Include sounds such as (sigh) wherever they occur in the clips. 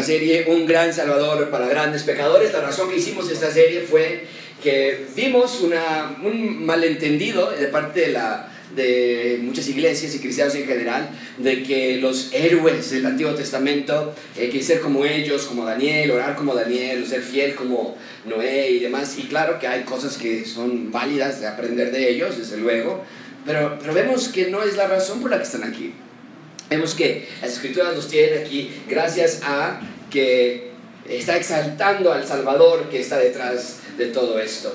nuestra serie Un gran Salvador para grandes pecadores. La razón que hicimos esta serie fue que vimos una, un malentendido de parte de, la, de muchas iglesias y cristianos en general, de que los héroes del Antiguo Testamento, hay que ser como ellos, como Daniel, orar como Daniel, ser fiel como Noé y demás. Y claro que hay cosas que son válidas de aprender de ellos, desde luego, pero, pero vemos que no es la razón por la que están aquí. Vemos que las escrituras los tienen aquí gracias a que está exaltando al Salvador que está detrás de todo esto.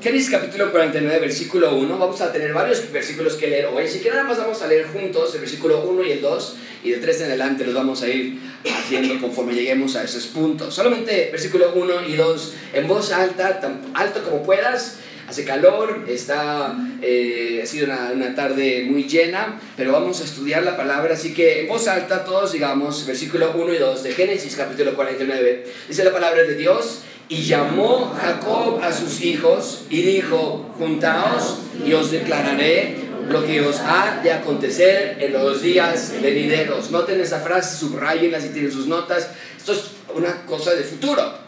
Génesis capítulo 49, versículo 1. Vamos a tener varios versículos que leer hoy. Así que nada más vamos a leer juntos el versículo 1 y el 2. Y de 3 en adelante los vamos a ir haciendo conforme lleguemos a esos puntos. Solamente versículo 1 y 2 en voz alta, tan alto como puedas hace calor, está, eh, ha sido una, una, tarde muy llena, pero vamos a estudiar la palabra, así que en voz alta todos digamos, versículo 1 y 2 de Génesis capítulo 49, dice la palabra de Dios, y llamó Jacob a sus hijos y dijo, juntaos y os declararé lo que os ha de acontecer en los días venideros. Noten esa frase, subrayenla si tienen sus notas, esto es una cosa de futuro.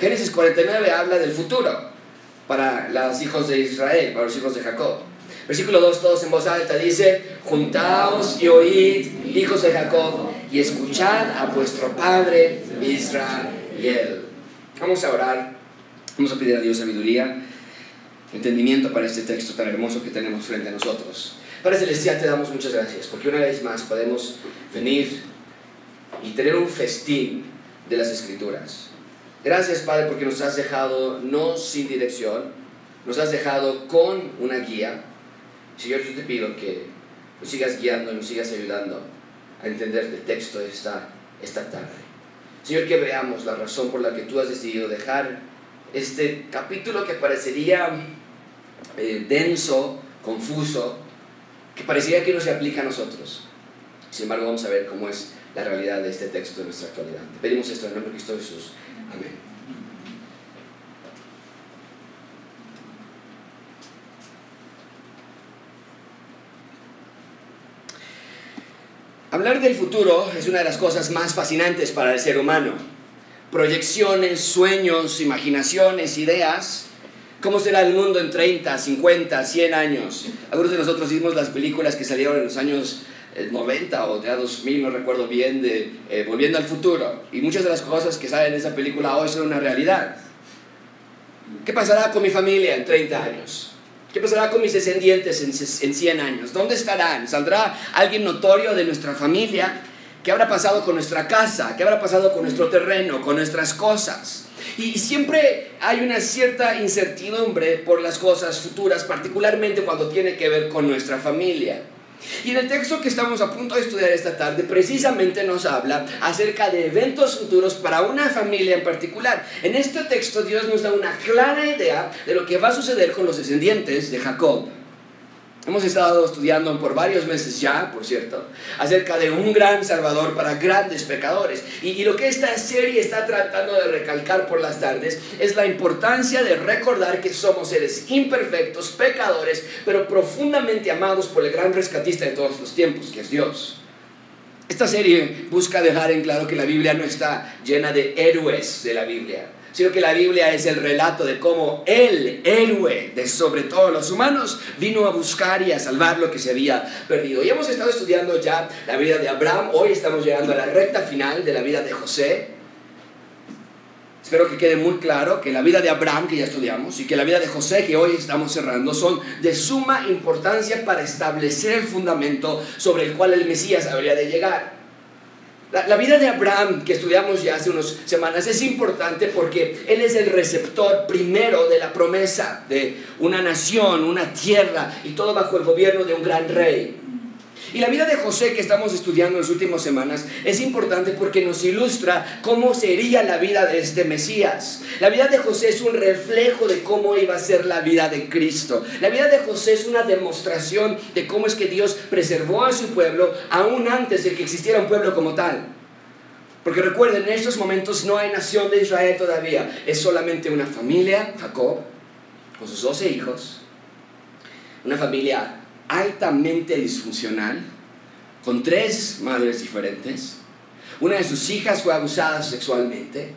Génesis 49 habla del futuro para los hijos de Israel, para los hijos de Jacob. Versículo 2, todos en voz alta, dice, juntaos y oíd, hijos de Jacob, y escuchad a vuestro padre Israel. Vamos a orar, vamos a pedir a Dios sabiduría, entendimiento para este texto tan hermoso que tenemos frente a nosotros. Padre Celestial, te damos muchas gracias, porque una vez más podemos venir y tener un festín de las Escrituras. Gracias, Padre, porque nos has dejado no sin dirección, nos has dejado con una guía. Señor, yo te pido que nos sigas guiando, nos sigas ayudando a entender el texto esta, esta tarde. Señor, que veamos la razón por la que tú has decidido dejar este capítulo que parecería eh, denso, confuso, que parecería que no se aplica a nosotros. Sin embargo, vamos a ver cómo es la realidad de este texto en nuestra actualidad. pedimos esto en el nombre de Cristo Jesús. Hablar del futuro es una de las cosas más fascinantes para el ser humano. Proyecciones, sueños, imaginaciones, ideas. ¿Cómo será el mundo en 30, 50, 100 años? Algunos de nosotros vimos las películas que salieron en los años 90 eh, o de 2000, no recuerdo bien, de eh, Volviendo al Futuro. Y muchas de las cosas que salen en esa película hoy son una realidad. ¿Qué pasará con mi familia en 30 años? ¿Qué pasará con mis descendientes en, 100 años? ¿Dónde estarán? ¿Saldrá alguien notorio de nuestra familia? ¿Qué habrá pasado con nuestra casa? ¿Qué habrá pasado con nuestro terreno? ¿Con nuestras cosas? Y siempre hay una cierta incertidumbre por las cosas futuras, particularmente cuando tiene que ver con nuestra familia. Y en el texto que estamos a punto de estudiar esta tarde, precisamente nos habla acerca de eventos futuros para una familia en particular. En este texto Dios nos da una clara idea de lo que va a suceder con los descendientes de Jacob. Hemos estado estudiando por varios meses ya, por cierto, acerca de un gran Salvador para grandes pecadores. Y, lo que esta serie está tratando de recalcar por las tardes es la importancia de recordar que somos seres imperfectos, pecadores, pero profundamente amados por el gran rescatista de todos los tiempos, que es Dios. Esta serie busca dejar en claro que la Biblia no está llena de héroes de la Biblia sino que la Biblia es el relato de cómo el héroe de sobre todos los humanos vino a buscar y a salvar lo que se había perdido. Y hemos estado estudiando ya la vida de Abraham, hoy estamos llegando a la recta final de la vida de José. Espero que quede muy claro que la vida de Abraham, que ya estudiamos, y que la vida de José, que hoy estamos cerrando, son de suma importancia para establecer el fundamento sobre el cual el Mesías habría de llegar. La, vida de Abraham, que estudiamos ya hace unas semanas, es importante porque él es el receptor primero de la promesa de una nación, una tierra y todo bajo el gobierno de un gran rey. Y la vida de José que estamos estudiando en las últimas semanas es importante porque nos ilustra cómo sería la vida de este Mesías. La vida de José es un reflejo de cómo iba a ser la vida de Cristo. La vida de José es una demostración de cómo es que Dios preservó a su pueblo aún antes de que existiera un pueblo como tal. Porque recuerden, en estos momentos no hay nación de Israel todavía. Es solamente una familia, Jacob, con sus doce hijos. Una familia altamente disfuncional, con tres madres diferentes, una de sus hijas fue abusada sexualmente,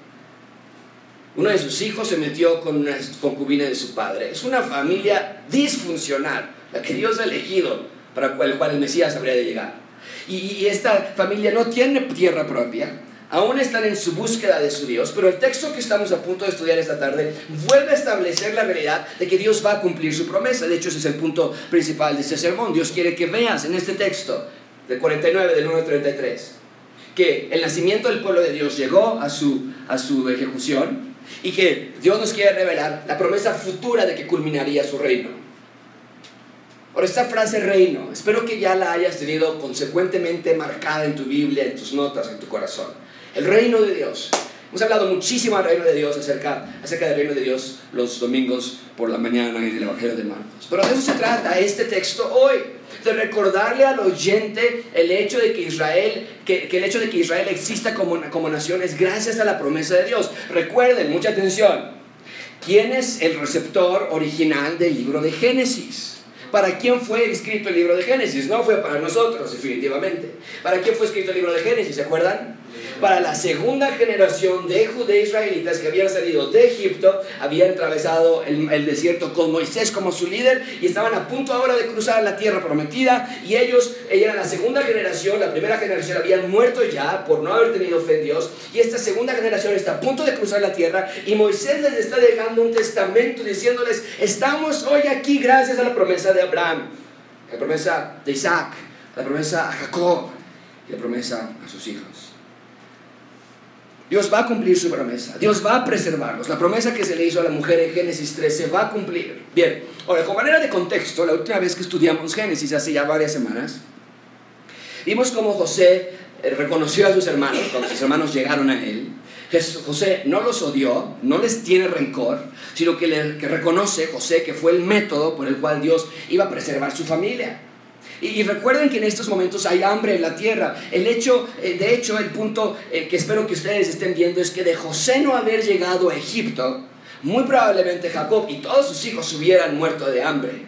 uno de sus hijos se metió con una concubina de su padre. Es una familia disfuncional, la que Dios ha elegido para el cual el Mesías habría de llegar. Y, esta familia no tiene tierra propia, aún están en su búsqueda de su Dios, pero el texto que estamos a punto de estudiar esta tarde vuelve a establecer la realidad de que Dios va a cumplir su promesa. De hecho, ese es el punto principal de este sermón. Dios quiere que veas en este texto del 49, del 1 al 33, que el nacimiento del pueblo de Dios llegó a su, a su ejecución y que Dios nos quiere revelar la promesa futura de que culminaría su reino. Por esta frase reino, espero que ya la hayas tenido consecuentemente marcada en tu Biblia, en tus notas, en tu corazón. El reino de Dios. Hemos hablado muchísimo del reino de Dios, acerca, acerca del reino de Dios los domingos por la mañana y del Evangelio de Marcos. Pero de eso se trata este texto hoy, de recordarle al oyente el hecho de que Israel, que, que el hecho de que Israel exista como, como nación es gracias a la promesa de Dios. Recuerden, mucha atención, ¿quién es el receptor original del libro de Génesis? ¿Para quién fue escrito el libro de Génesis? No fue para nosotros, definitivamente. ¿Para quién fue escrito el libro de Génesis? ¿Se acuerdan? Para la segunda generación de judíos israelitas que habían salido de Egipto, habían atravesado el, el, desierto con Moisés como su líder y estaban a punto ahora de cruzar la tierra prometida. Y ellos, ella era la segunda generación, la primera generación habían muerto ya por no haber tenido fe en Dios. Y esta segunda generación está a punto de cruzar la tierra y Moisés les está dejando un testamento diciéndoles: Estamos hoy aquí gracias a la promesa de Abraham, la promesa de Isaac, la promesa a Jacob y la promesa a sus hijos. Dios va a cumplir su promesa, Dios va a preservarlos. La promesa que se le hizo a la mujer en Génesis 13 va a cumplir. Bien, ahora, con manera de contexto, la última vez que estudiamos Génesis, hace ya varias semanas, vimos cómo José eh, reconoció a sus hermanos cuando sus hermanos llegaron a él José no los odió, no les tiene rencor, sino que, le, reconoce José que fue el método por el cual Dios iba a preservar su familia. Y, recuerden que en estos momentos hay hambre en la tierra. El hecho, eh, de hecho, el punto eh, que espero que ustedes estén viendo es que de José no haber llegado a Egipto, muy probablemente Jacob y todos sus hijos hubieran muerto de hambre.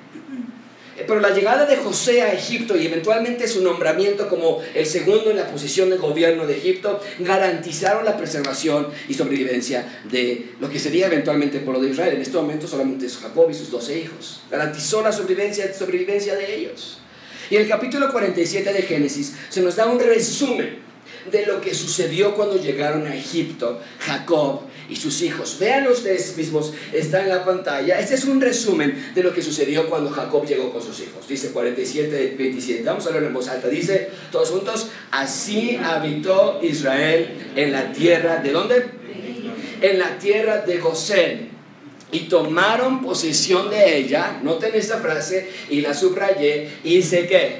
Pero la llegada de José a Egipto y eventualmente su nombramiento como el segundo en la posición de gobierno de Egipto garantizaron la preservación y sobrevivencia de lo que sería eventualmente el pueblo de Israel. En este momento solamente es Jacob y sus doce hijos. Garantizó la sobrevivencia, sobrevivencia de ellos. Y en el capítulo 47 de Génesis se nos da un resumen de lo que sucedió cuando llegaron a Egipto Jacob y sus hijos. Vean ustedes mismos, está en la pantalla. Este es un resumen de lo que sucedió cuando Jacob llegó con sus hijos. Dice 47, 27. Vamos a leerlo en voz alta. Dice todos juntos, así habitó Israel en la tierra, ¿de dónde? En la tierra de Gosén. Y tomaron posesión de ella, noten esta frase, y la subrayé, y sé que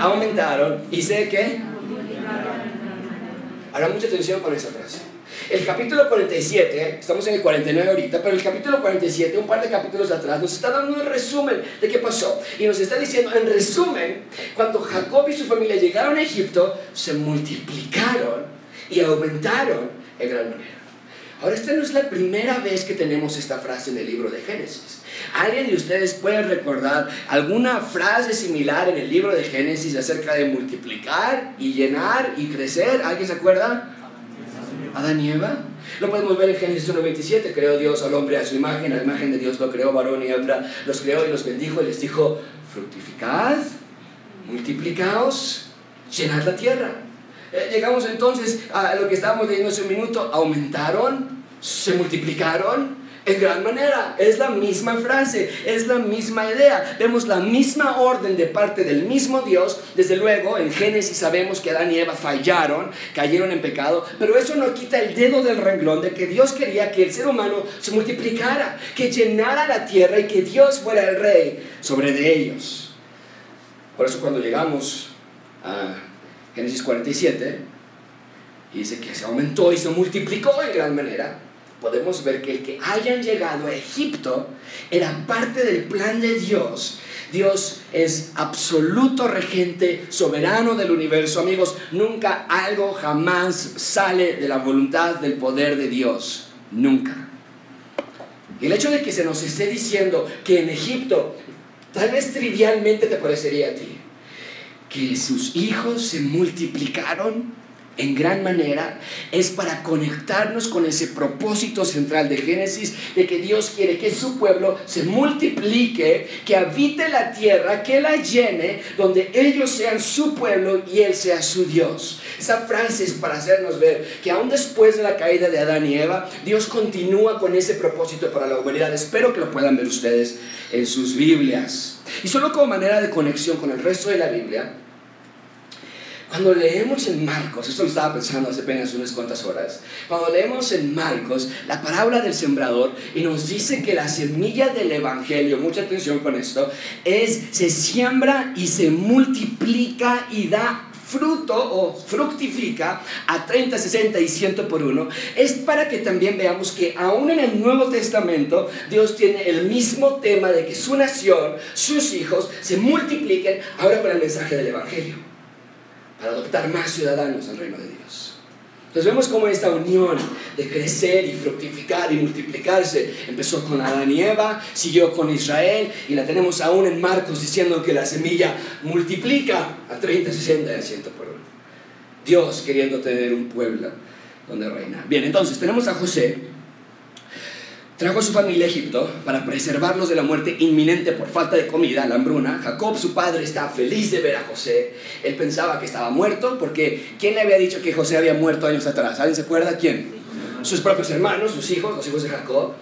aumentaron, y sé que... Ahora mucha atención con esa frase. El capítulo 47, estamos en el 49 ahorita, pero el capítulo 47, un par de capítulos atrás, nos está dando un resumen de qué pasó. Y nos está diciendo, en resumen, cuando Jacob y su familia llegaron a Egipto, se multiplicaron y aumentaron en gran manera. Ahora, esta no es la primera vez que tenemos esta frase en el libro de Génesis. ¿Alguien de ustedes puede recordar alguna frase similar en el libro de Génesis acerca de multiplicar y llenar y crecer? ¿Alguien se acuerda? Adán y Eva. Lo podemos ver en Génesis 1.27, creó Dios al hombre a su imagen, a la imagen de Dios lo creó, varón y hembra, los creó y los bendijo y les dijo, fructificad, multiplicaos, llenad la tierra. Eh, llegamos entonces a lo que estábamos leyendo hace un minuto, aumentaron, se multiplicaron, en gran manera. Es la misma frase, es la misma idea. Vemos la misma orden de parte del mismo Dios. Desde luego, en Génesis sabemos que Adán y Eva fallaron, cayeron en pecado, pero eso no quita el dedo del renglón de que Dios quería que el ser humano se multiplicara, que llenara la tierra y que Dios fuera el rey sobre de ellos. Por eso cuando llegamos a Génesis 47, dice que se aumentó y se multiplicó en gran manera podemos ver que el que hayan llegado a Egipto era parte del plan de Dios. Dios es absoluto regente, soberano del universo. Amigos, nunca algo jamás sale de la voluntad del poder de Dios. Nunca. Y el hecho de que se nos esté diciendo que en Egipto, tal vez trivialmente te parecería a ti, que sus hijos se multiplicaron, en gran manera es para conectarnos con ese propósito central de Génesis de que Dios quiere que su pueblo se multiplique, que habite la tierra, que la llene, donde ellos sean su pueblo y Él sea su Dios. Esa frase es para hacernos ver que aún después de la caída de Adán y Eva, Dios continúa con ese propósito para la humanidad. Espero que lo puedan ver ustedes en sus Biblias. Y solo como manera de conexión con el resto de la Biblia, cuando leemos en Marcos, esto lo estaba pensando hace apenas unas cuantas horas, cuando leemos en Marcos la parábola del sembrador y nos dice que la semilla del Evangelio, mucha atención con esto, es se siembra y se multiplica y da fruto o fructifica a 30, 60 y 100 por uno, es para que también veamos que aún en el Nuevo Testamento Dios tiene el mismo tema de que su nación, sus hijos, se multipliquen ahora con el mensaje del Evangelio, para adoptar más ciudadanos al reino de Dios. Entonces vemos cómo esta unión de crecer y fructificar y multiplicarse empezó con Adán y Eva, siguió con Israel y la tenemos aún en Marcos diciendo que la semilla multiplica a 30, 60 y a 100 por uno. Dios queriendo tener un pueblo donde reinar. Bien, entonces tenemos a José, Trajo a su familia a Egipto para preservarlos de la muerte inminente por falta de comida, la hambruna. Jacob, su padre, estaba feliz de ver a José. Él pensaba que estaba muerto porque ¿quién le había dicho que José había muerto años atrás? ¿Alguien se acuerda quién? Sus propios hermanos, sus hijos, los hijos de Jacob.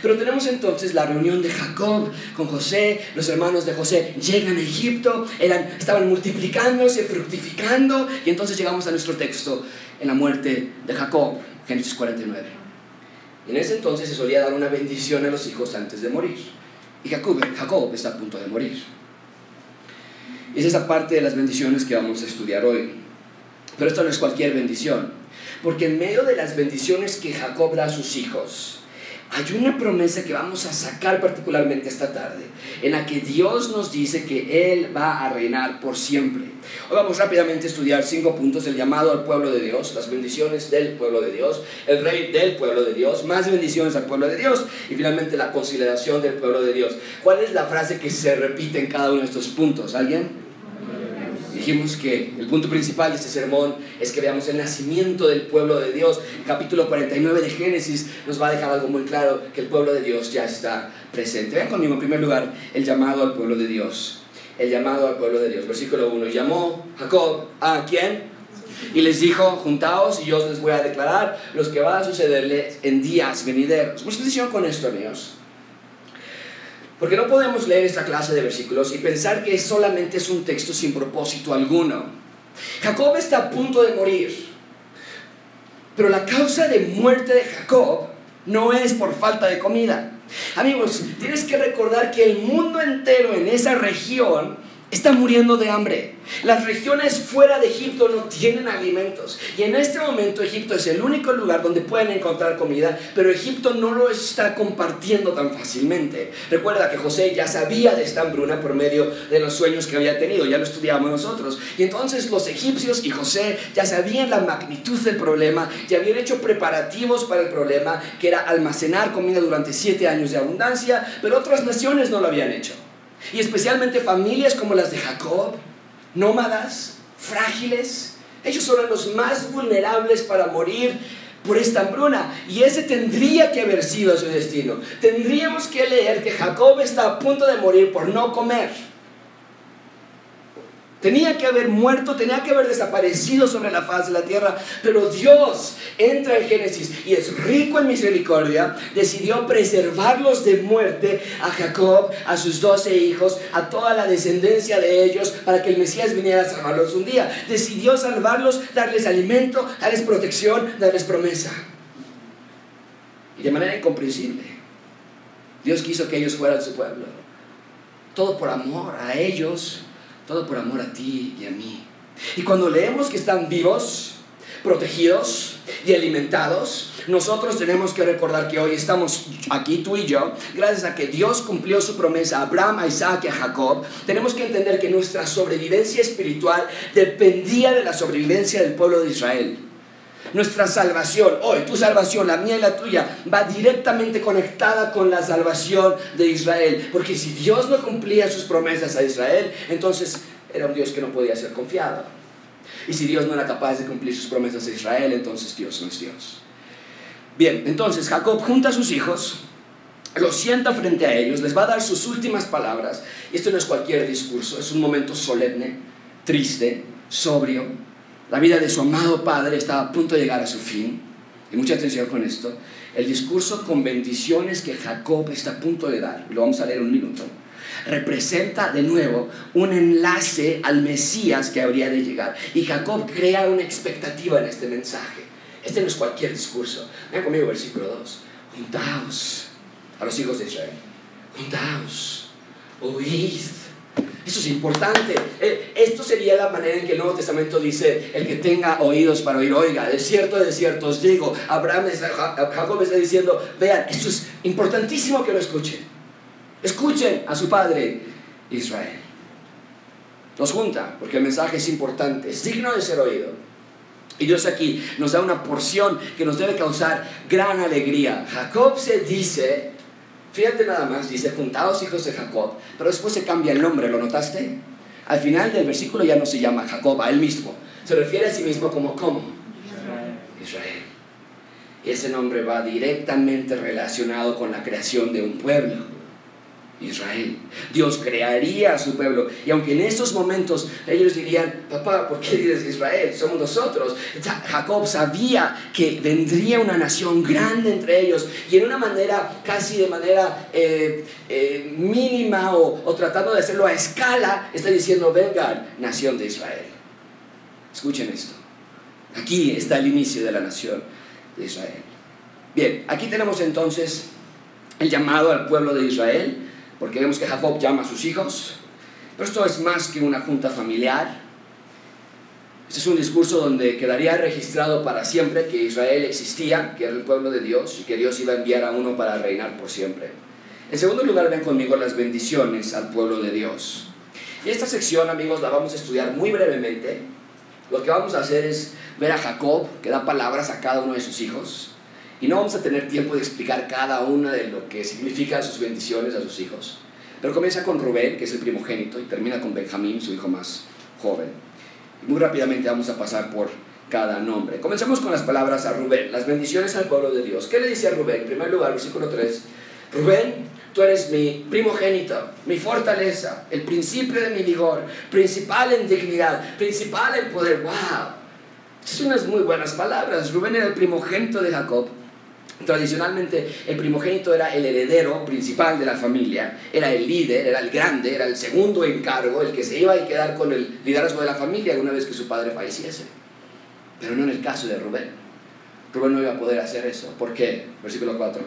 Pero tenemos entonces la reunión de Jacob con José, los hermanos de José llegan a Egipto, eran, estaban multiplicándose, fructificando, y entonces llegamos a nuestro texto en la muerte de Jacob, Génesis 49. En ese entonces se solía dar una bendición a los hijos antes de morir. Y Jacob, Jacob está a punto de morir. Es esa parte de las bendiciones que vamos a estudiar hoy. Pero esto no es cualquier bendición. Porque en medio de las bendiciones que Jacob da a sus hijos, hay una promesa que vamos a sacar particularmente esta tarde, en la que Dios nos dice que Él va a reinar por siempre. Hoy vamos rápidamente a estudiar cinco puntos, el llamado al pueblo de Dios, las bendiciones del pueblo de Dios, el rey del pueblo de Dios, más bendiciones al pueblo de Dios y finalmente la consideración del pueblo de Dios. ¿Cuál es la frase que se repite en cada uno de estos puntos? ¿Alguien? Dijimos que el punto principal de este sermón es que veamos el nacimiento del pueblo de Dios. Capítulo 49 de Génesis nos va a dejar algo muy claro, que el pueblo de Dios ya está presente. Vean conmigo en primer lugar el llamado al pueblo de Dios. El llamado al pueblo de Dios. Versículo 1. Llamó Jacob a quién? Y les dijo, juntaos y yo les voy a declarar los que va a sucederles en días venideros. Mucha atención con esto, amigos. Porque no podemos leer esta clase de versículos y pensar que solamente es un texto sin propósito alguno. Jacob está a punto de morir, pero la causa de muerte de Jacob no es por falta de comida. Amigos, tienes que recordar que el mundo entero en esa región está muriendo de hambre. Las regiones fuera de Egipto no tienen alimentos. Y en este momento Egipto es el único lugar donde pueden encontrar comida, pero Egipto no lo está compartiendo tan fácilmente. Recuerda que José ya sabía de esta hambruna por medio de los sueños que había tenido, ya lo estudiamos nosotros. Y entonces los egipcios y José ya sabían la magnitud del problema, ya habían hecho preparativos para el problema, que era almacenar comida durante siete años de abundancia, pero otras naciones no lo habían hecho. Y especialmente familias como las de Jacob, nómadas, frágiles. Ellos son los más vulnerables para morir por esta hambruna. Y ese tendría que haber sido su destino. Tendríamos que leer que Jacob está a punto de morir por no comer. Tenía que haber muerto, tenía que haber desaparecido sobre la faz de la tierra, pero Dios entra en Génesis y es rico en misericordia, decidió preservarlos de muerte a Jacob, a sus doce hijos, a toda la descendencia de ellos, para que el Mesías viniera a salvarlos un día. Decidió salvarlos, darles alimento, darles protección, darles promesa. Y de manera incomprensible, Dios quiso que ellos fueran su pueblo. Todo por amor a ellos todo por amor a ti y a mí. Y cuando leemos que están vivos, protegidos y alimentados, nosotros tenemos que recordar que hoy estamos aquí tú y yo, gracias a que Dios cumplió su promesa a Abraham, a Isaac y a Jacob, tenemos que entender que nuestra sobrevivencia espiritual dependía de la sobrevivencia del pueblo de Israel. Nuestra salvación, hoy tu salvación, la mía y la tuya, va directamente conectada con la salvación de Israel. Porque si Dios no cumplía sus promesas a Israel, entonces era un Dios que no podía ser confiado. Y si Dios no era capaz de cumplir sus promesas a Israel, entonces Dios no es Dios. Bien, entonces Jacob junta a sus hijos, los sienta frente a ellos, les va a dar sus últimas palabras. Y esto no es cualquier discurso, es un momento solemne, triste, sobrio. La vida de su amado padre estaba a punto de llegar a su fin. Y mucha atención con esto. El discurso con bendiciones que Jacob está a punto de dar, lo vamos a leer en un minuto, representa de nuevo un enlace al Mesías que habría de llegar. Y Jacob crea una expectativa en este mensaje. Este no es cualquier discurso. Vean conmigo versículo 2. Juntaos a los hijos de Israel. Juntaos, oíd. Eso es importante. Eh, esto sería la manera en que el Nuevo Testamento dice, el que tenga oídos para oír, oiga, de cierto, de cierto os digo, Abraham, Jacob está diciendo, vean, esto es importantísimo que lo escuchen. Escuchen a su padre Israel. Nos junta, porque el mensaje es importante, es digno de ser oído. Y Dios aquí nos da una porción que nos debe causar gran alegría. Jacob se dice, fíjate nada más, dice, juntados hijos de Jacob, pero después se cambia el nombre, ¿lo notaste? Al final del versículo ya no se llama Jacob, a él mismo. Se refiere a sí mismo como. Israel. Y ese nombre va directamente relacionado con la creación de un pueblo. Israel. Dios crearía a su pueblo. Y aunque en estos momentos ellos dirían, papá, ¿por qué dices Israel? Somos nosotros. Jacob sabía que vendría una nación grande entre ellos y en una manera, casi de manera eh, eh, mínima o, o tratando de hacerlo a escala, está diciendo, vengan, nación de Israel. Escuchen esto. Aquí está el inicio de la nación de Israel. Bien, aquí tenemos entonces el llamado al pueblo de Israel porque vemos que Jacob llama a sus hijos, pero esto es más que una junta familiar. Este es un discurso donde quedaría registrado para siempre que Israel existía, que era el pueblo de Dios y que Dios iba a enviar a uno para reinar por siempre. En segundo lugar, ven conmigo las bendiciones al pueblo de Dios. Y esta sección, amigos, la vamos a estudiar muy brevemente. Lo que vamos a hacer es ver a Jacob, que da palabras a cada uno de sus hijos, y no vamos a tener tiempo de explicar cada una de lo que significan sus bendiciones a sus hijos. Pero comienza con Rubén, que es el primogénito, y termina con Benjamín, su hijo más joven. Muy rápidamente vamos a pasar por cada nombre. Comencemos con las palabras a Rubén, las bendiciones al pueblo de Dios. ¿Qué le dice a Rubén? En primer lugar, versículo 3. Rubén, tú eres mi primogénito, mi fortaleza, el principio de mi vigor, principal en dignidad, principal en poder. ¡Wow! Son unas muy buenas palabras. Rubén era el primogénito de Jacob Tradicionalmente el primogénito era el heredero principal de la familia, era el líder, era el grande, era el segundo en cargo, el que se iba a quedar con el liderazgo de la familia una vez que su padre falleciese. Pero no en el caso de Rubén. Rubén no iba a poder hacer eso. ¿Por qué? Versículo 4.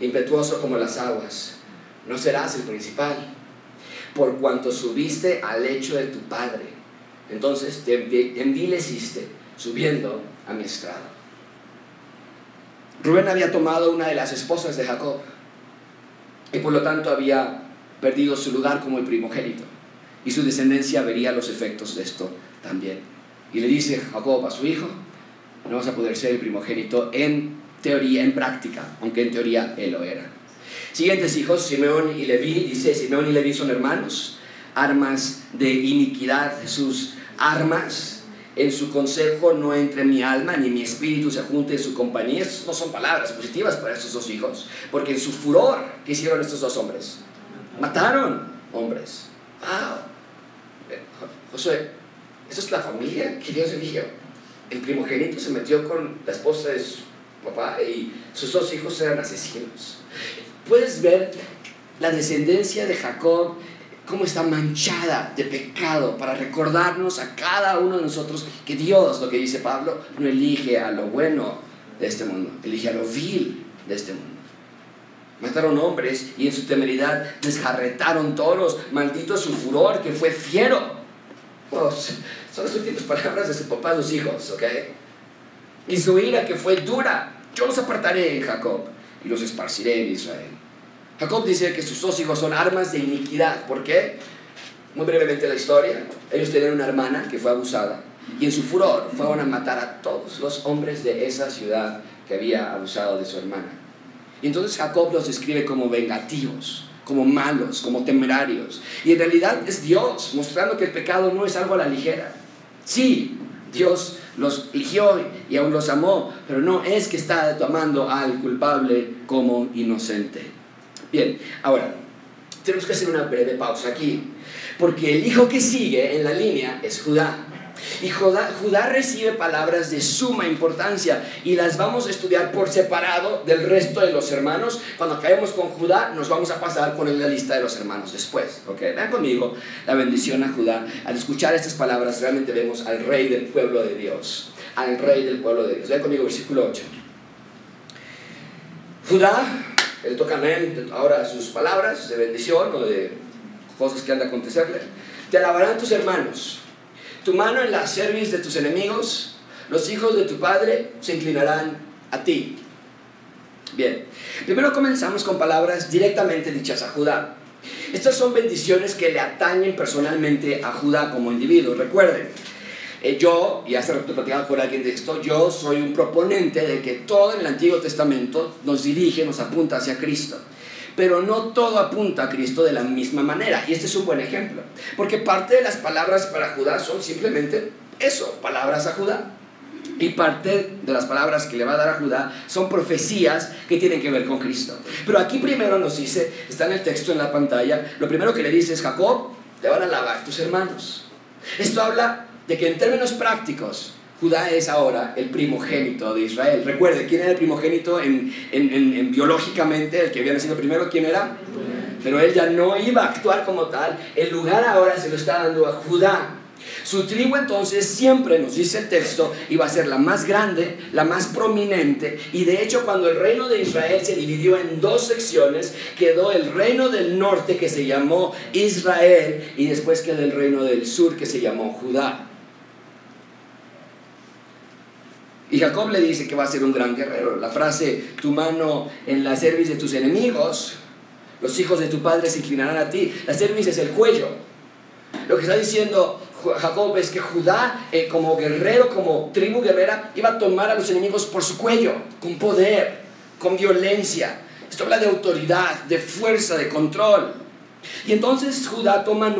Impetuoso como las aguas, no serás el principal, por cuanto subiste al lecho de tu padre. Entonces te envileciste subiendo a mi estrado. Rubén había tomado una de las esposas de Jacob y por lo tanto había perdido su lugar como el primogénito y su descendencia vería los efectos de esto también. Y le dice Jacob a su hijo, no vas a poder ser el primogénito en teoría, en práctica, aunque en teoría él lo era. Siguientes hijos, Simeón y Leví, dice, Simeón y Leví son hermanos, armas de iniquidad, sus armas en su consejo no entre mi alma ni mi espíritu se junte en su compañía. Estas no son palabras positivas para estos dos hijos, porque en su furor, ¿qué hicieron estos dos hombres? Mataron hombres. ¡Wow! Eh, Josué, ¿eso es la familia que Dios eligió? El primogénito se metió con la esposa de su papá y sus dos hijos eran asesinos. Puedes ver la descendencia de Jacob cómo está manchada de pecado para recordarnos a cada uno de nosotros que Dios, lo que dice Pablo, no elige a lo bueno de este mundo, elige a lo vil de este mundo. Mataron hombres y en su temeridad desjarretaron toros, maldito su furor que fue fiero. son las últimas palabras de su papá a sus hijos, ¿ok? Y su ira que fue dura. Yo los apartaré en Jacob y los esparciré en Israel. Jacob dice que sus dos hijos son armas de iniquidad. ¿Por qué? Muy brevemente la historia. Ellos tenían una hermana que fue abusada y en su furor fueron a matar a todos los hombres de esa ciudad que había abusado de su hermana. Y entonces Jacob los describe como vengativos, como malos, como temerarios. Y en realidad es Dios mostrando que el pecado no es algo a la ligera. Sí, Dios los eligió y aún los amó, pero no es que está tomando al culpable como inocente. Bien, ahora, tenemos que hacer una breve pausa aquí, porque el hijo que sigue en la línea es Judá. Y Judá, recibe palabras de suma importancia y las vamos a estudiar por separado del resto de los hermanos. Cuando acabemos con Judá, nos vamos a pasar con la lista de los hermanos después. ¿ok? Vean conmigo la bendición a Judá. Al escuchar estas palabras, realmente vemos al rey del pueblo de Dios. Al rey del pueblo de Dios. Vean conmigo versículo 8. Judá, le tocan a él ahora sus palabras de bendición o de cosas que han de acontecerle. Te alabarán tus hermanos tu mano en la cerviz de tus enemigos, los hijos de tu padre se inclinarán a ti. Bien, primero comenzamos con palabras directamente dichas a Judá. Estas son bendiciones que le atañen personalmente a Judá como individuo. Recuerden, eh, yo, y hace rato platicaba con alguien de esto, yo soy un proponente de que todo en el Antiguo Testamento nos dirige, nos apunta hacia Cristo pero no todo apunta a Cristo de la misma manera. Y este es un buen ejemplo, porque parte de las palabras para Judá son simplemente eso, palabras a Judá. Y parte de las palabras que le va a dar a Judá son profecías que tienen que ver con Cristo. Pero aquí primero nos dice, está en el texto en la pantalla, lo primero que le dice es, Jacob, te van a lavar tus hermanos. Esto habla de que en términos prácticos, Judá es ahora el primogénito de Israel. Recuerde, ¿quién era el primogénito en, biológicamente? El que había nacido primero, ¿quién era? Pero él ya no iba a actuar como tal. El lugar ahora se lo está dando a Judá. Su tribu entonces siempre, nos dice el texto, iba a ser la más grande, la más prominente. Y de hecho cuando el reino de Israel se dividió en dos secciones, quedó el reino del norte que se llamó Israel y después quedó el reino del sur que se llamó Judá. Y Jacob le dice que va a ser un gran guerrero. La frase, tu mano en la cerviz de tus enemigos, los hijos de tu padre se inclinarán a ti. La cerviz es el cuello. Lo que está diciendo Jacob es que Judá, eh, como guerrero, como tribu guerrera, iba a tomar a los enemigos por su cuello, con poder, con violencia. Esto habla de autoridad, de fuerza, de control. Y entonces Judá toma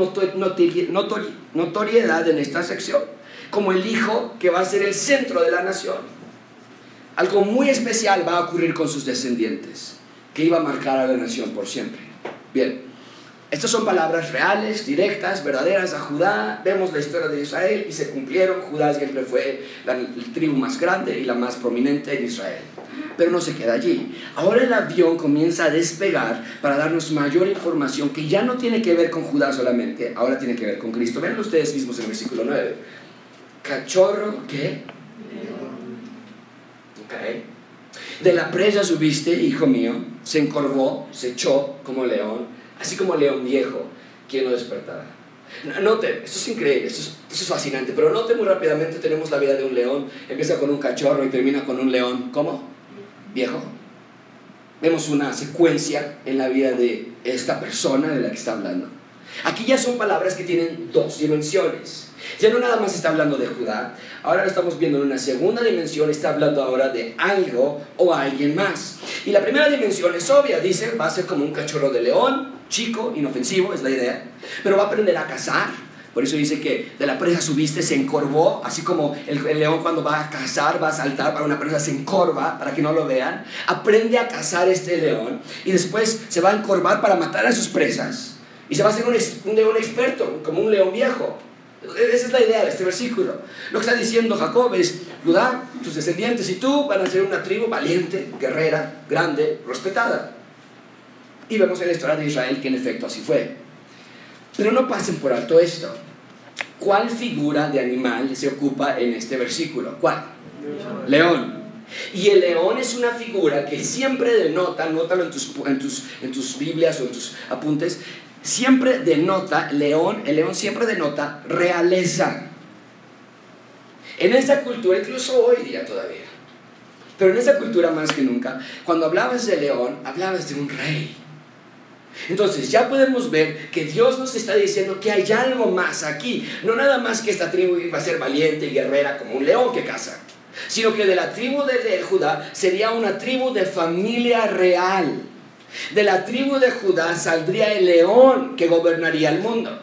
notoriedad en esta sección como el hijo que va a ser el centro de la nación. Algo muy especial va a ocurrir con sus descendientes, que iba a marcar a la nación por siempre. Bien, estas son palabras reales, directas, verdaderas a Judá. Vemos la historia de Israel y se cumplieron. Judá siempre fue la, tribu más grande y la más prominente en Israel. Pero no se queda allí. Ahora el avión comienza a despegar para darnos mayor información que ya no tiene que ver con Judá solamente, ahora tiene que ver con Cristo. Vean ustedes mismos en el versículo 9 cachorro ¿qué? Okay. De la presa subiste, hijo mío, se encorvó, se echó como león, así como león viejo, quien lo despertará. Note, esto es increíble, esto es, esto es, fascinante, pero note muy rápidamente, tenemos la vida de un león, empieza con un cachorro y termina con un león, ¿cómo? Viejo. Vemos una secuencia en la vida de esta persona de la que está hablando. Aquí ya son palabras que tienen dos dimensiones. Ya no nada más está hablando de Judá, ahora lo estamos viendo en una segunda dimensión, está hablando ahora de algo o alguien más. Y la primera dimensión es obvia, dice, va a ser como un cachorro de león, chico, inofensivo, es la idea, pero va a aprender a cazar. Por eso dice que de la presa subiste, se encorvó, así como el, león cuando va a cazar, va a saltar para una presa, se encorva para que no lo vean. Aprende a cazar este león y después se va a encorvar para matar a sus presas. Y se va a hacer un, un león experto, como un león viejo. Esa es la idea de este versículo. Lo que está diciendo Jacob es, Judá, tus descendientes y tú van a ser una tribu valiente, guerrera, grande, respetada. Y vemos en la historia de Israel que en efecto así fue. Pero no pasen por alto esto. ¿Cuál figura de animal se ocupa en este versículo? ¿Cuál? León. Y el león es una figura que siempre denota, nótalo en tus, en tus, en tus Biblias o en tus apuntes, siempre denota, león, el león siempre denota realeza. En esa cultura, incluso hoy día todavía, pero en esa cultura más que nunca, cuando hablabas de león, hablabas de un rey. Entonces ya podemos ver que Dios nos está diciendo que hay algo más aquí. No nada más que esta tribu iba a ser valiente y guerrera como un león que caza, sino que de la tribu de Judá sería una tribu de familia real de la tribu de Judá saldría el león que gobernaría el mundo.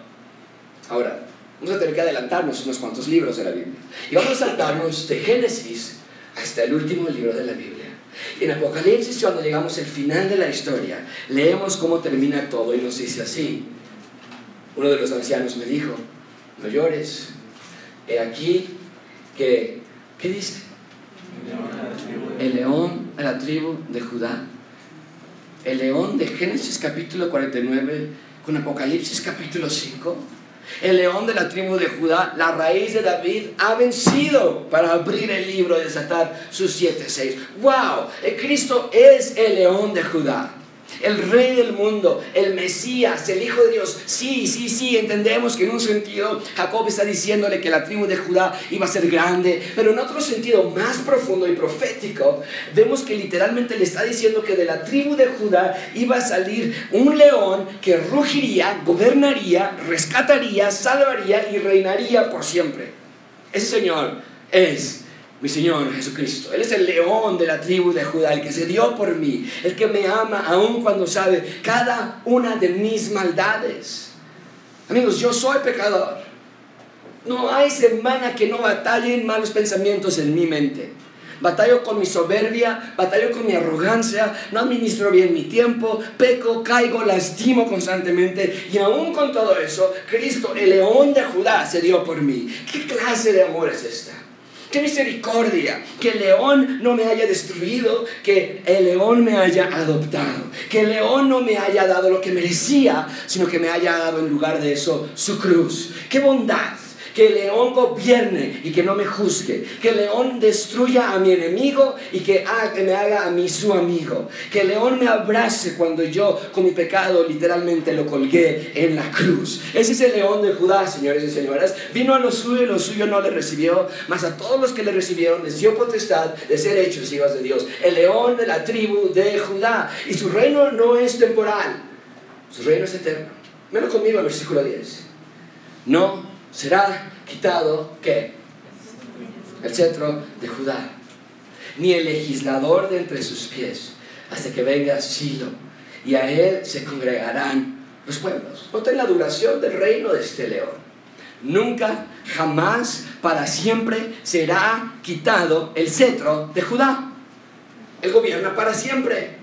Ahora, Vamos a tener que adelantarnos unos cuantos libros de la Biblia. Y vamos a saltarnos de Génesis hasta el último libro de la Biblia. Y en Apocalipsis, cuando llegamos al final de la historia, leemos cómo termina todo y nos dice así. Uno de los ancianos me dijo, no llores, he aquí que, ¿qué dice? El león de la tribu de Judá. El león de Génesis capítulo 49 con Apocalipsis capítulo 5 el león de la tribu de Judá, la raíz de David, ha vencido para abrir el libro y desatar sus siete seis. ¡Wow! El Cristo es el león de Judá el rey del mundo, el Mesías, el Hijo de Dios. Sí, sí, sí, entendemos que en un sentido Jacob está diciéndole que la tribu de Judá iba a ser grande, pero en otro sentido más profundo y profético, vemos que literalmente le está diciendo que de la tribu de Judá iba a salir un león que rugiría, gobernaría, rescataría, salvaría y reinaría por siempre. Ese Señor es mi Señor Jesucristo. Él es el león de la tribu de Judá, el que se dio por mí, el que me ama aun cuando sabe cada una de mis maldades. Amigos, yo soy pecador. No hay semana que no batalle en malos pensamientos en mi mente. Batallo con mi soberbia, batallo con mi arrogancia, no administro bien mi tiempo, peco, caigo, lastimo constantemente. Y aún con todo eso, Cristo, el león de Judá, se dio por mí. ¿Qué clase de amor es esta? Qué misericordia que el león no me haya destruido, que el león me haya adoptado, que el león no me haya dado lo que merecía, sino que me haya dado en lugar de eso su cruz. Qué bondad que el león gobierne y que no me juzgue, que el león destruya a mi enemigo y que, me haga a mí su amigo, que el león me abrace cuando yo con mi pecado literalmente lo colgué en la cruz. Ese es el león de Judá, señores y señoras. Vino a lo suyo y lo suyo no le recibió, mas a todos los que le recibieron les dio potestad de ser hechos hijos de Dios. El león de la tribu de Judá. Y su reino no es temporal, su reino es eterno. Menos conmigo el versículo 10. No será quitado, ¿qué? El centro de Judá. Ni el legislador de entre sus pies, hasta que venga Silo, y a él se congregarán los pueblos. Noten la duración del reino de este león. Nunca, jamás, para siempre será quitado el cetro de Judá. Él gobierna para siempre.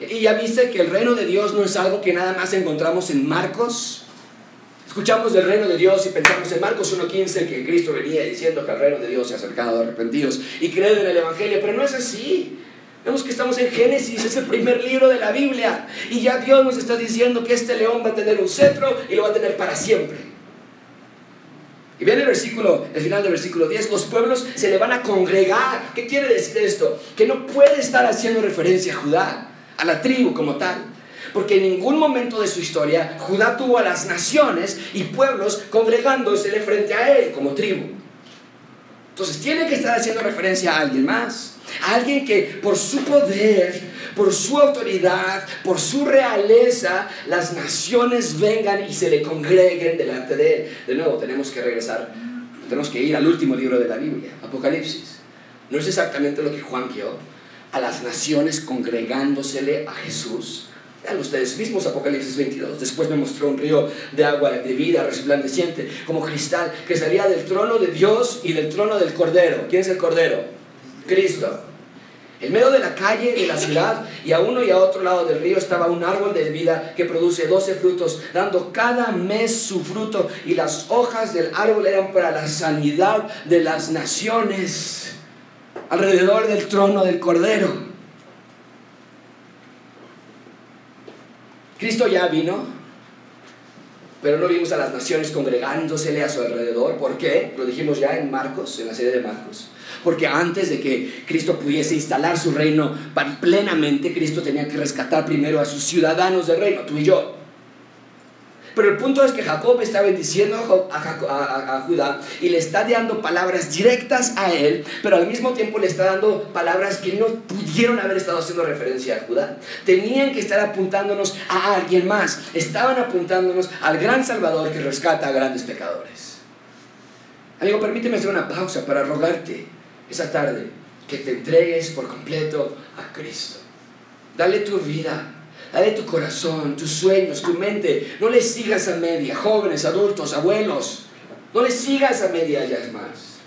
Y ya viste que el reino de Dios no es algo que nada más encontramos en Marcos, Escuchamos del reino de Dios y pensamos en Marcos 1.15 que Cristo venía diciendo que el reino de Dios se ha acercado arrepentidos y creen en el Evangelio, pero no es así. Vemos que estamos en Génesis, es el primer libro de la Biblia y ya Dios nos está diciendo que este león va a tener un cetro y lo va a tener para siempre. Y viene el versículo, el final del versículo 10, los pueblos se le van a congregar. ¿Qué quiere decir esto? Que no puede estar haciendo referencia a Judá, a la tribu como tal porque en ningún momento de su historia Judá tuvo a las naciones y pueblos congregándose frente a él como tribu. Entonces tiene que estar haciendo referencia a alguien más, a alguien que por su poder, por su autoridad, por su realeza, las naciones vengan y se le congreguen delante de él. De nuevo, tenemos que regresar, tenemos que ir al último libro de la Biblia, Apocalipsis. No es exactamente lo que Juan vio, a las naciones congregándosele a Jesús, Vean ustedes mismos Apocalipsis 22. Después me mostró un río de agua de vida resplandeciente como cristal que salía del trono de Dios y del trono del Cordero. ¿Quién es el Cordero? Cristo. En medio de la calle de la ciudad y a uno y a otro lado del río estaba un árbol de vida que produce doce frutos, dando cada mes su fruto y las hojas del árbol eran para la sanidad de las naciones alrededor del trono del Cordero. Cristo ya vino, pero no vimos a las naciones congregándosele a su alrededor. ¿Por qué? Lo dijimos ya en Marcos, en la serie de Marcos. Porque antes de que Cristo pudiese instalar su reino plenamente, Cristo tenía que rescatar primero a sus ciudadanos del reino, tú y yo. Pero el punto es que Jacob está bendiciendo a, Judá y le está dando palabras directas a él, pero al mismo tiempo le está dando palabras que no pudieron haber estado haciendo referencia a Judá. Tenían que estar apuntándonos a alguien más. Estaban apuntándonos al gran Salvador que rescata a grandes pecadores. Amigo, permíteme hacer una pausa para rogarte esa tarde que te entregues por completo a Cristo. Dale tu vida Dale tu corazón, tus sueños, tu mente. No le sigas a media. Jóvenes, adultos, abuelos. No le sigas a medias más.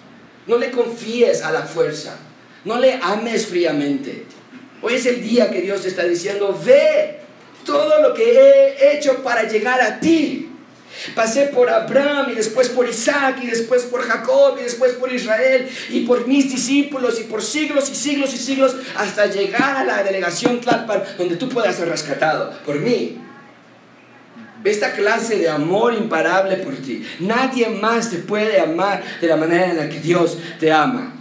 No le confíes a la fuerza. No le ames fríamente. Hoy es el día que Dios te está diciendo, ve todo lo que he hecho para llegar a ti. Pasé por Abraham y después por Isaac y después por Jacob y después por Israel y por mis discípulos y por siglos y siglos y siglos hasta llegar a la delegación Tlalpan donde tú puedas ser rescatado por mí. Esta clase de amor imparable por ti. Nadie más te puede amar de la manera en la que Dios te ama.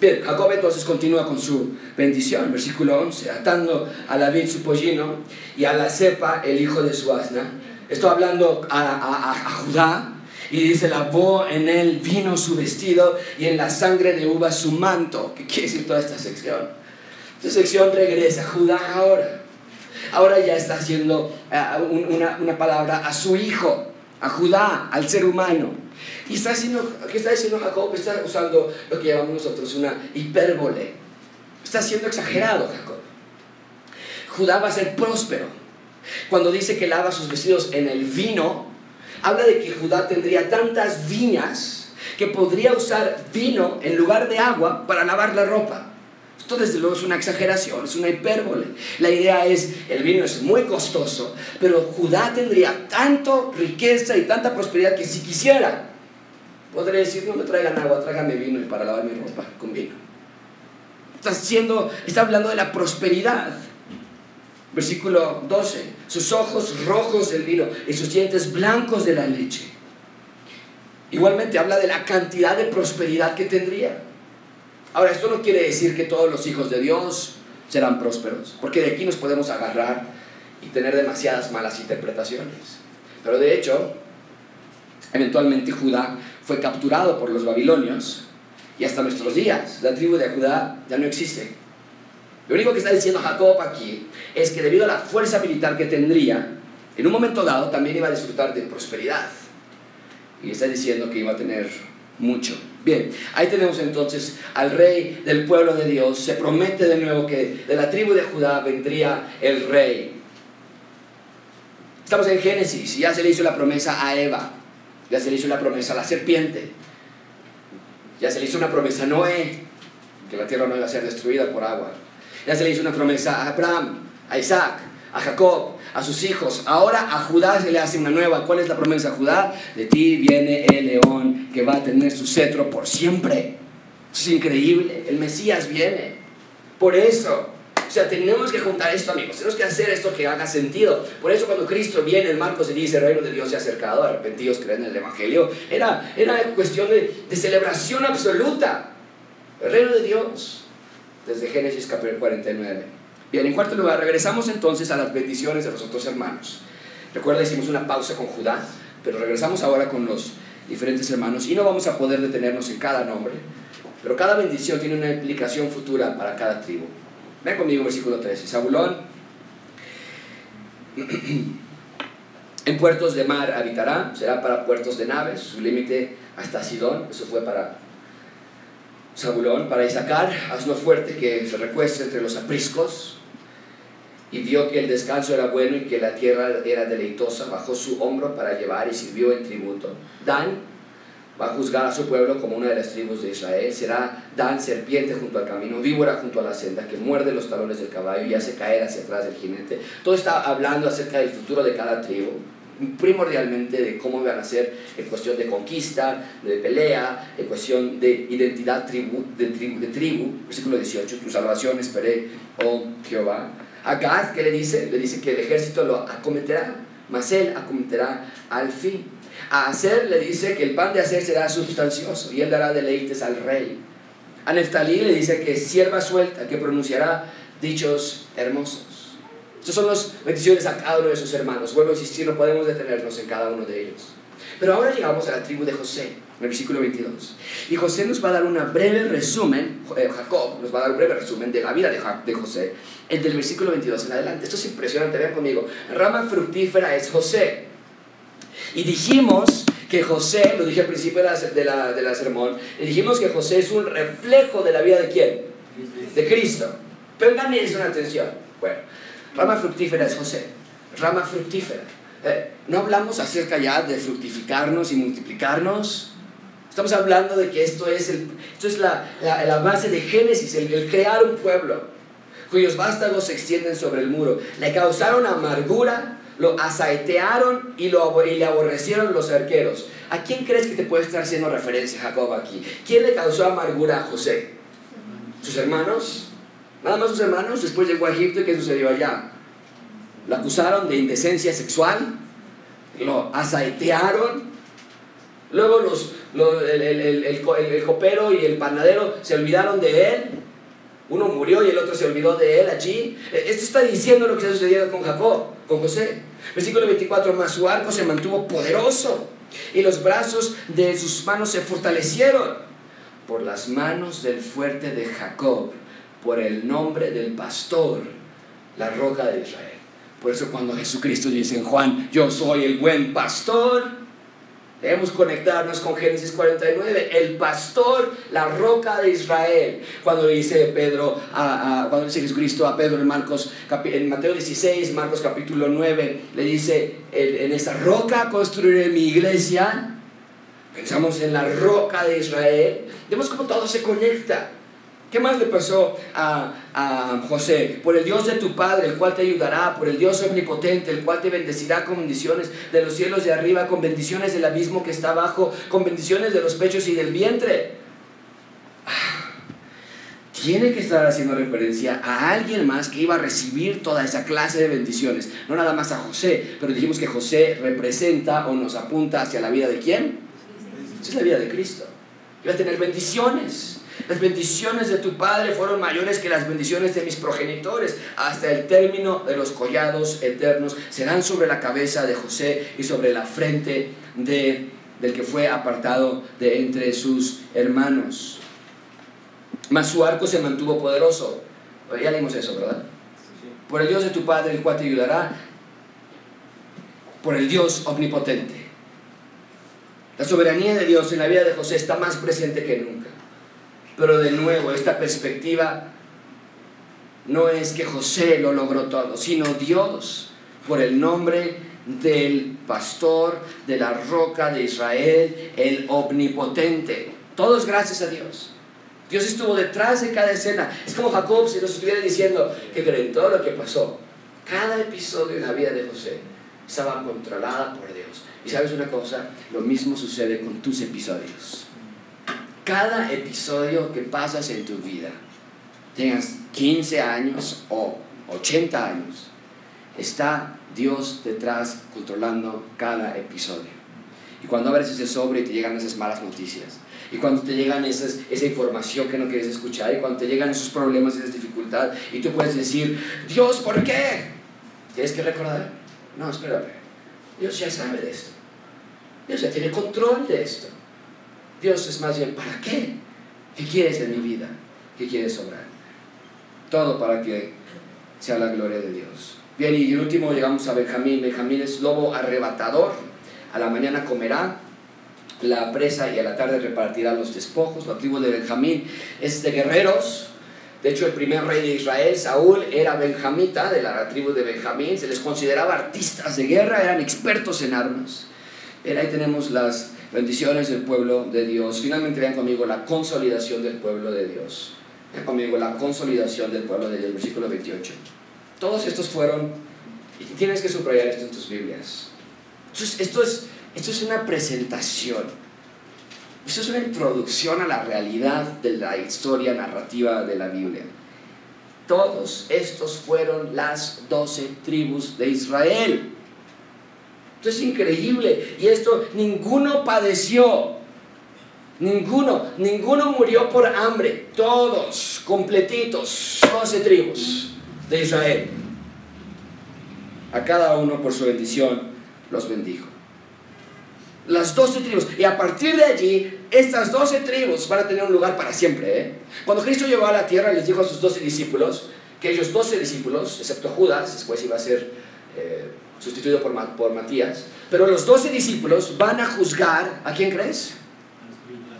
Bien, Jacob entonces continúa con su bendición, versículo 11, atando a la vid su pollino y a la cepa el hijo de su asna. Estoy hablando a, Judá, y dice, lavó en él vino su vestido y en la sangre de uva su manto. ¿Qué quiere decir toda esta sección? Esta sección regresa Judá ahora. Ahora ya está haciendo eh, una, una, palabra a su hijo, a Judá, al ser humano. Está haciendo, ¿qué está diciendo Jacob? Está usando lo que llamamos nosotros una hipérbole. Está siendo exagerado Jacob. Judá va a ser próspero. Cuando dice que lava sus vestidos en el vino, habla de que Judá tendría tantas viñas que podría usar vino en lugar de agua para lavar la ropa. Esto desde luego es una exageración, es una hipérbole. La idea es, el vino es muy costoso, pero Judá tendría tanto riqueza y tanta prosperidad que si quisiera, podría decir, no me traigan agua, tráigame vino y para lavar mi ropa con vino. Está, siendo, está hablando de la prosperidad. Versículo 12, sus ojos rojos del vino y sus dientes blancos de la leche. Igualmente habla de la cantidad de prosperidad que tendría. Ahora, esto no quiere decir que todos los hijos de Dios serán prósperos, porque de aquí nos podemos agarrar y tener demasiadas malas interpretaciones. Pero de hecho, eventualmente Judá fue capturado por los babilonios y hasta nuestros días la tribu de Judá ya no existe. Lo único que está diciendo Jacob aquí es que debido a la fuerza militar que tendría, en un momento dado también iba a disfrutar de prosperidad. Y está diciendo que iba a tener mucho. Bien, ahí tenemos entonces al rey del pueblo de Dios. Se promete de nuevo que de la tribu de Judá vendría el rey. Estamos en Génesis, ya se le hizo la promesa a Eva, ya se le hizo la promesa a la serpiente, ya se le hizo una promesa a Noé, que la tierra no iba a ser destruida por agua. Ya se le hizo una promesa a Abraham, a Isaac, a Jacob, a sus hijos. Ahora a Judá se le hace una nueva. ¿Cuál es la promesa a Judá? De ti viene el león que va a tener su cetro por siempre. es increíble. El Mesías viene. Por eso. O sea, tenemos que juntar esto, amigos. Tenemos que hacer esto que haga sentido. Por eso cuando Cristo viene, en Marcos se dice, reino de Dios se ha acercado, arrepentidos creen en el Evangelio. Era, era cuestión de, celebración absoluta. Reino de Dios. Desde Génesis capítulo 49. Bien, en cuarto lugar, regresamos entonces a las bendiciones de los otros hermanos. Recuerda, hicimos una pausa con Judá, pero regresamos ahora con los diferentes hermanos y no vamos a poder detenernos en cada nombre, pero cada bendición tiene una implicación futura para cada tribu. Ven conmigo, versículo 13. Zabulón, (clears throat) en puertos de mar habitará, será para puertos de naves, su límite hasta Sidón, eso fue para Zabulón, para Isaacar, hazlo fuerte que se recueste entre los apriscos, y vio que el descanso era bueno y que la tierra era deleitosa, bajó su hombro para llevar y sirvió en tributo. Dan va a juzgar a su pueblo como una de las tribus de Israel. Será Dan serpiente junto al camino, víbora junto a la senda, que muerde los talones del caballo y hace caer hacia atrás del jinete. Todo está hablando acerca del futuro de cada tribu primordialmente de cómo van a ser en cuestión de conquista, de pelea, en cuestión de identidad tribu, de, tribu, de tribu. Versículo 18, tu salvación esperé, oh Jehová. A Gad, ¿qué le dice? Le dice que el ejército lo acometerá, mas él acometerá al fin. A Aser le dice que el pan de Aser será sustancioso y él dará deleites al rey. A Neftalí le dice que sierva suelta, que pronunciará dichos hermosos. Estas son las bendiciones a cada uno de sus hermanos. Vuelvo a insistir, no podemos detenernos en cada uno de ellos. Pero ahora llegamos a la tribu de José, en el versículo 22. Y José nos va a dar un breve resumen, eh, Jacob nos va a dar un breve resumen de la vida de, José, el del versículo 22 en adelante. Esto es impresionante, vean conmigo. Rama fructífera es José. Y dijimos que José, lo dije al principio de la, de la, de la sermón, y dijimos que José es un reflejo de la vida de quién? De Cristo. Eso en atención. Bueno, Rama fructífera es José. Rama fructífera. Eh, no hablamos acerca ya de fructificarnos y multiplicarnos. Estamos hablando de que esto es, el, esto es la, la, base de Génesis, el, crear un pueblo, cuyos vástagos se extienden sobre el muro. Le causaron amargura, lo asaetearon y, lo, y le aborrecieron los arqueros. ¿A quién crees que te puede estar haciendo referencia Jacob aquí? ¿Quién le causó amargura a José? ¿Sus hermanos? Nada más sus hermanos. Después llegó a Egipto y ¿qué sucedió allá? Lo acusaron de indecencia sexual, lo asaetearon. Luego los, el, el, el, copero y el panadero se olvidaron de él. Uno murió y el otro se olvidó de él allí. E, esto está diciendo lo que ha sucedido con Jacob, con José. Versículo 24, más su arco se mantuvo poderoso y los brazos de sus manos se fortalecieron por las manos del fuerte de Jacob, por el nombre del pastor, la roca de Israel. Por eso cuando Jesucristo dice en Juan, yo soy el buen pastor, debemos conectarnos con Génesis 49, el pastor, la roca de Israel. Cuando dice Pedro, cuando dice Jesucristo a Pedro en Marcos, en Mateo 16, Marcos capítulo 9, le dice, en esa roca construiré mi iglesia. Pensamos en la roca de Israel. Vemos cómo todo se conecta. ¿Qué más le pasó a, José? Por el Dios de tu Padre, el cual te ayudará, por el Dios omnipotente, el cual te bendecirá con bendiciones de los cielos de arriba, con bendiciones del abismo que está abajo, con bendiciones de los pechos y del vientre. Ah, tiene que estar haciendo referencia a alguien más que iba a recibir toda esa clase de bendiciones. No nada más a José, pero dijimos que José representa o nos apunta hacia la vida de quién? Esa es la vida de Cristo. Iba a tener bendiciones. Las bendiciones de tu padre fueron mayores que las bendiciones de mis progenitores. Hasta el término de los collados eternos serán sobre la cabeza de José y sobre la frente de, del que fue apartado de entre sus hermanos. Mas su arco se mantuvo poderoso. Ya leímos eso, ¿verdad? Por el Dios de tu Padre, el cual te ayudará. Por el Dios omnipotente. La soberanía de Dios en la vida de José está más presente que nunca. Pero de nuevo, esta perspectiva no es que José lo logró todo, sino Dios, por el nombre del pastor de la roca de Israel, el omnipotente. Todo es gracias a Dios. Dios estuvo detrás de cada escena. Es como Jacob si nos estuviera diciendo que creen todo lo que pasó. Cada episodio en la vida de José estaba controlada por Dios. Y sabes una cosa, lo mismo sucede con tus episodios cada episodio que pasas en tu vida, tengas 15 años o 80 años, está Dios detrás controlando cada episodio. Y cuando abres ese sobre y te llegan esas malas noticias, y cuando te llegan esas, esa información que no quieres escuchar, y cuando te llegan esos problemas y esas dificultades, y tú puedes decir, Dios, ¿por qué? Tienes que recordar, no, espérame, Dios ya sabe de esto. Dios ya tiene control de esto. Dios es más bien, ¿para qué? ¿Qué quieres de mi vida? ¿Qué quieres obrar? Todo para que sea la gloria de Dios. Bien, y el último llegamos a Benjamín. Benjamín es lobo arrebatador. A la mañana comerá la presa y a la tarde repartirá los despojos. La tribu de Benjamín es de guerreros. De hecho, el primer rey de Israel, Saúl, era benjamita de la tribu de Benjamín. Se les consideraba artistas de guerra, eran expertos en armas. Bien, ahí tenemos las bendiciones del pueblo de Dios. Finalmente vean conmigo la consolidación del pueblo de Dios. Vean conmigo la consolidación del pueblo de Dios, versículo 28. Todos estos fueron, y tienes que subrayar esto en tus Biblias. Esto es, esto es, una presentación. Esto es una introducción a la realidad de la historia narrativa de la Biblia. Todos estos fueron las doce tribus de Israel. Esto es increíble. Y esto, ninguno padeció. Ninguno, ninguno murió por hambre. Todos, completitos, doce tribus de Israel. A cada uno por su bendición los bendijo. Las doce tribus. Y a partir de allí, estas doce tribus van a tener un lugar para siempre. ¿eh? Cuando Cristo llegó a la tierra, les dijo a sus doce discípulos, que ellos doce discípulos, excepto Judas, después iba a ser... Eh, sustituido por, por Matías. Pero los doce discípulos van a juzgar, ¿a quién crees?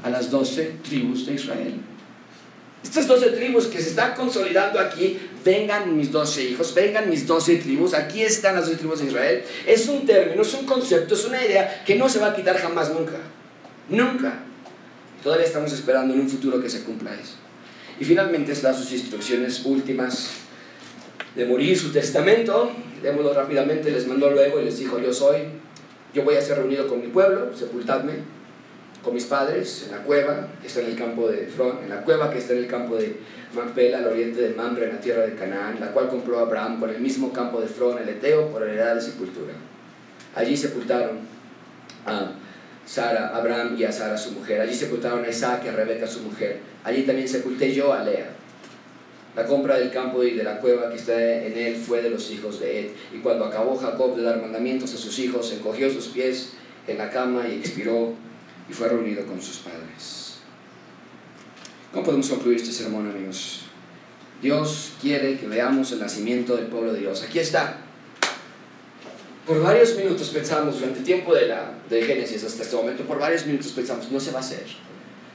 A las doce tribus de Israel. Estas doce tribus que se están consolidando aquí, vengan mis doce hijos, vengan mis doce tribus, aquí están las doce tribus de Israel. Es un término, es un concepto, es una idea que no se va a quitar jamás, nunca. Nunca. Todavía estamos esperando en un futuro que se cumpla eso. Y finalmente da sus instrucciones últimas de morir su testamento. Démoslo rápidamente, les mandó luego y les dijo, yo soy, yo voy a ser reunido con mi pueblo, sepultadme con mis padres en la cueva que está en el campo de Efrón, en la cueva que está en el campo de Macpela, al oriente de Mamre, en la tierra de Canaán, la cual compró Abraham con el mismo campo de Efrón, el Eteo, por heredad de sepultura. Allí sepultaron a Sara, Abraham y a Sara su mujer. Allí sepultaron a Isaac y a Rebeca su mujer. Allí también sepulté yo a Lea. La compra del campo y de la cueva que está en él fue de los hijos de Ed. Y cuando acabó Jacob de dar mandamientos a sus hijos, encogió sus pies en la cama y expiró y fue reunido con sus padres. ¿Cómo podemos concluir este sermón, amigos? Dios quiere que veamos el nacimiento del pueblo de Dios. Aquí está. Por varios minutos pensamos, durante el tiempo de, la, de Génesis hasta este momento, por varios minutos pensamos, no se va a hacer.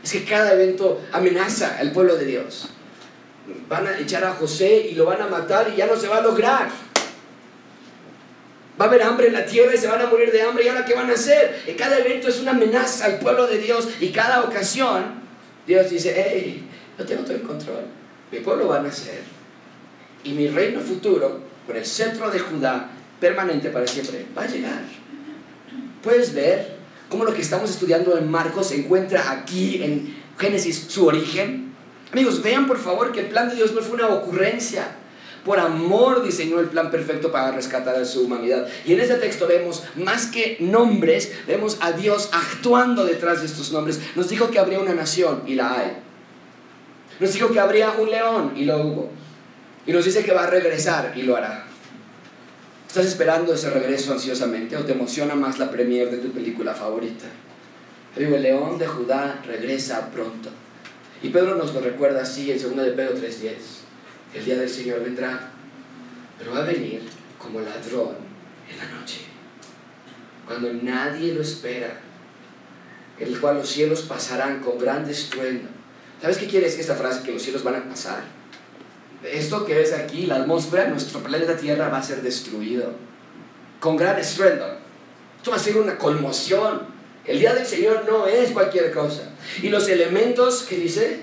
Es que cada evento amenaza al pueblo de Dios. Van a echar a José y lo van a matar y ya no se va a lograr. Va a haber hambre en la tierra y se van a morir de hambre. ¿Y ahora qué van a hacer? Cada evento es una amenaza al pueblo de Dios. Y cada ocasión, Dios dice, hey, yo tengo todo el control. Mi pueblo va a nacer. Y mi reino futuro, con el centro de Judá, permanente para siempre, va a llegar. Puedes ver cómo lo que estamos estudiando en Marcos se encuentra aquí en Génesis, su origen. Amigos, vean por favor que el plan de Dios no fue una ocurrencia por amor diseñó el plan perfecto para rescatar a su humanidad. Y en este texto vemos, más que nombres, vemos a Dios actuando detrás de estos nombres. Nos dijo que habría una nación y la hay. Nos dijo que habría un león y lo hubo. Y nos dice que va a regresar y lo hará. ¿Estás esperando ese regreso ansiosamente o te emociona más la premier de tu película favorita? el león de Judá regresa pronto. Y Pedro nos lo recuerda así en 2 de Pedro 3.10 el día del Señor vendrá, pero va a venir como ladrón en la noche, cuando nadie lo espera, el cual los cielos pasarán con gran estruendo. ¿Sabes qué quiere decir esta frase? Que los cielos van a pasar. Esto que ves aquí, la atmósfera, nuestro planeta Tierra va a ser destruido con gran estruendo. Esto va a ser una conmoción. El día del Señor no es cualquier cosa. Y los elementos que dice,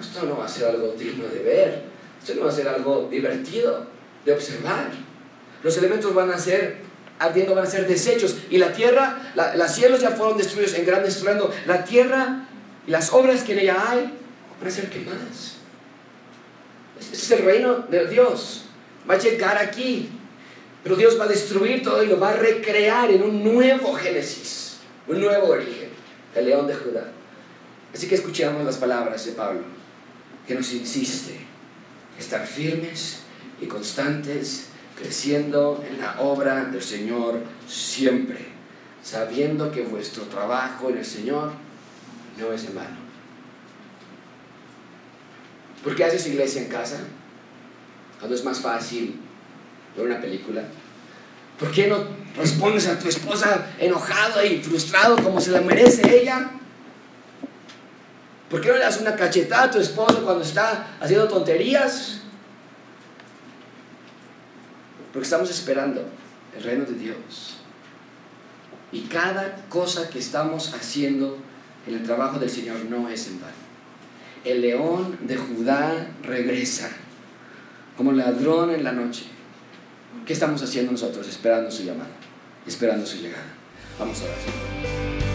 esto no va a ser algo digno de ver, esto no va a ser algo divertido de observar. Los elementos van a ser ardiendo, van a ser desechos. Y la tierra, los cielos ya fueron destruidos en gran estruendo. La tierra y las obras que en ella hay van a ser quemadas. Ese es el reino de Dios. Va a llegar aquí. Pero Dios va a destruir todo y lo va a recrear en un nuevo Génesis, un nuevo origen, el león de Judá. Así que escuchamos las palabras de Pablo, que nos insiste estar firmes y constantes, creciendo en la obra del Señor siempre, sabiendo que vuestro trabajo en el Señor no es en vano. ¿Por qué haces iglesia en casa? Cuando es más fácil ver una película. ¿Por qué no respondes a tu esposa enojado y frustrado como se la merece ella? ¿Por qué no le das una cachetada a tu esposo cuando está haciendo tonterías? Porque estamos esperando el reino de Dios. Y cada cosa que estamos haciendo en el trabajo del Señor no es en vano. El león de Judá regresa como ladrón en la noche. ¿Qué estamos haciendo nosotros? Esperando su llamada, esperando su llegada. Vamos a orar.